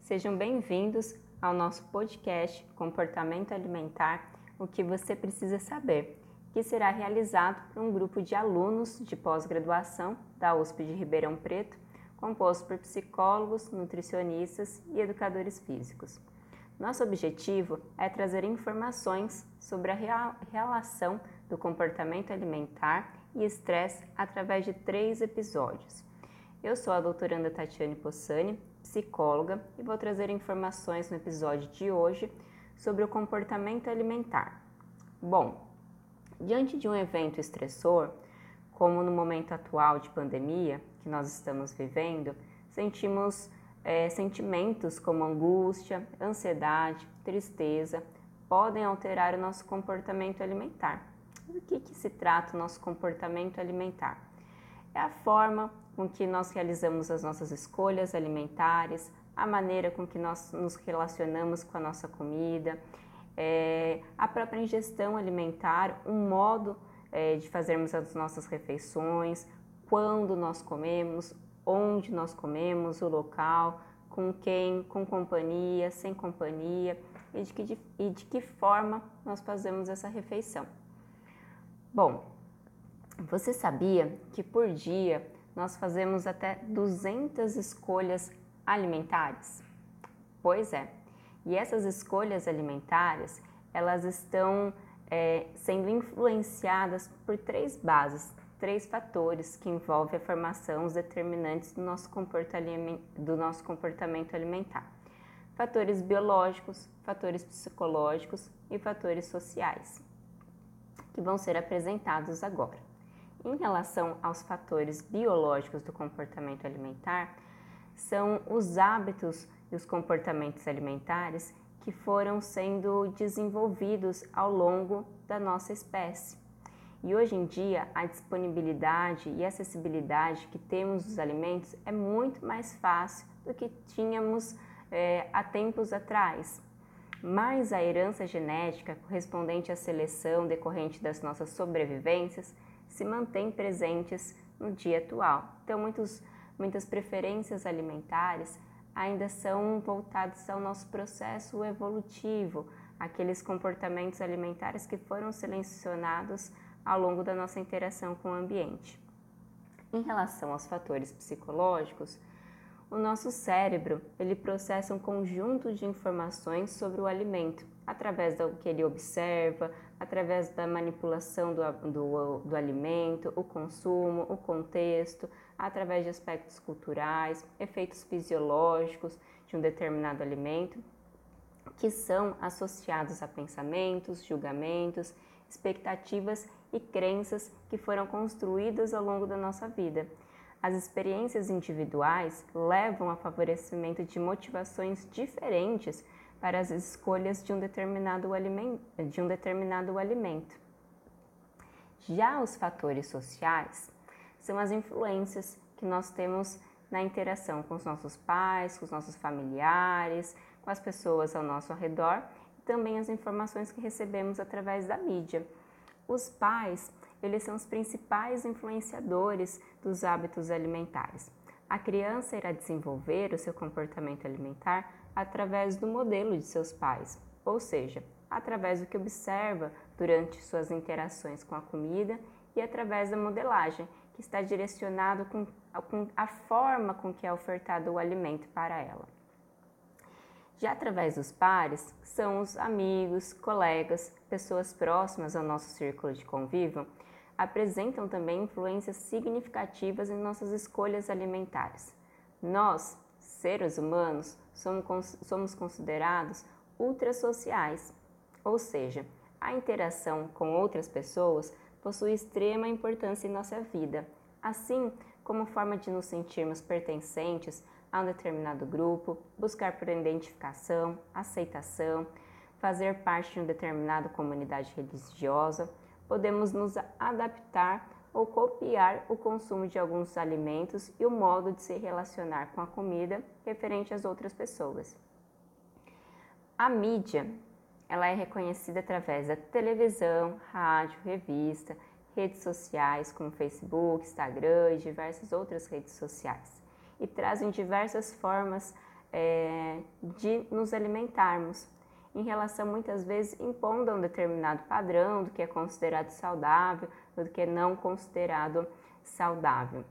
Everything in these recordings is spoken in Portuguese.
Sejam bem-vindos ao nosso podcast Comportamento Alimentar: O que você precisa saber, que será realizado por um grupo de alunos de pós-graduação da USP de Ribeirão Preto, composto por psicólogos, nutricionistas e educadores físicos. Nosso objetivo é trazer informações sobre a relação do comportamento alimentar e estresse através de três episódios. Eu sou a doutoranda Tatiane Possani, psicóloga, e vou trazer informações no episódio de hoje sobre o comportamento alimentar. Bom, diante de um evento estressor, como no momento atual de pandemia que nós estamos vivendo, sentimos é, sentimentos como angústia, ansiedade, tristeza podem alterar o nosso comportamento alimentar. Do que, que se trata o nosso comportamento alimentar? É a forma com que nós realizamos as nossas escolhas alimentares, a maneira com que nós nos relacionamos com a nossa comida, é, a própria ingestão alimentar, um modo é, de fazermos as nossas refeições, quando nós comemos, onde nós comemos, o local, com quem, com companhia, sem companhia e de que, de, e de que forma nós fazemos essa refeição. Bom, você sabia que por dia nós fazemos até 200 escolhas alimentares? Pois é, e essas escolhas alimentares elas estão é, sendo influenciadas por três bases três fatores que envolvem a formação, os determinantes do nosso, do nosso comportamento alimentar: fatores biológicos, fatores psicológicos e fatores sociais, que vão ser apresentados agora. Em relação aos fatores biológicos do comportamento alimentar, são os hábitos e os comportamentos alimentares que foram sendo desenvolvidos ao longo da nossa espécie. E hoje em dia, a disponibilidade e acessibilidade que temos dos alimentos é muito mais fácil do que tínhamos é, há tempos atrás. Mas a herança genética correspondente à seleção decorrente das nossas sobrevivências se mantém presentes no dia atual. Então, muitos, muitas preferências alimentares ainda são voltadas ao nosso processo evolutivo, aqueles comportamentos alimentares que foram selecionados ao longo da nossa interação com o ambiente. Em relação aos fatores psicológicos, o nosso cérebro ele processa um conjunto de informações sobre o alimento através do que ele observa, através da manipulação do, do, do alimento, o consumo, o contexto, através de aspectos culturais, efeitos fisiológicos de um determinado alimento, que são associados a pensamentos, julgamentos, expectativas e crenças que foram construídas ao longo da nossa vida. As experiências individuais levam a favorecimento de motivações diferentes para as escolhas de um determinado alimento. De um determinado alimento. Já os fatores sociais são as influências que nós temos na interação com os nossos pais, com os nossos familiares, com as pessoas ao nosso redor e também as informações que recebemos através da mídia. Os pais, eles são os principais influenciadores dos hábitos alimentares. A criança irá desenvolver o seu comportamento alimentar através do modelo de seus pais, ou seja, através do que observa durante suas interações com a comida e através da modelagem, que está direcionado com, com a forma com que é ofertado o alimento para ela. Já através dos pares, são os amigos, colegas, pessoas próximas ao nosso círculo de convívio, apresentam também influências significativas em nossas escolhas alimentares. Nós, seres humanos, somos, considerados ultrasociais, ou seja, a interação com outras pessoas possui extrema importância em nossa vida, assim como forma de nos sentirmos pertencentes a um determinado grupo, buscar por identificação, aceitação, fazer parte de uma determinada comunidade religiosa, podemos nos adaptar ou copiar o consumo de alguns alimentos e o modo de se relacionar com a comida referente às outras pessoas. A mídia, ela é reconhecida através da televisão, rádio, revista, redes sociais como Facebook, Instagram e diversas outras redes sociais e trazem diversas formas é, de nos alimentarmos, em relação muitas vezes impondo um determinado padrão do que é considerado saudável, do que é não considerado saudável.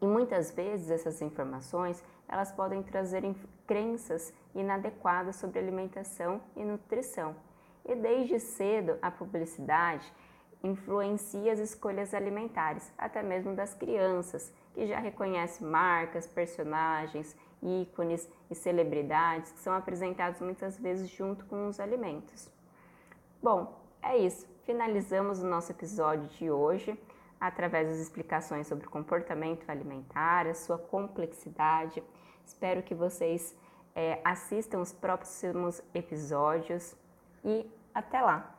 E muitas vezes essas informações elas podem trazer crenças inadequadas sobre alimentação e nutrição. E desde cedo a publicidade influencia as escolhas alimentares, até mesmo das crianças, que já reconhecem marcas, personagens, ícones e celebridades que são apresentados muitas vezes junto com os alimentos. Bom, é isso. Finalizamos o nosso episódio de hoje através das explicações sobre o comportamento alimentar, a sua complexidade. Espero que vocês é, assistam os próximos episódios e até lá!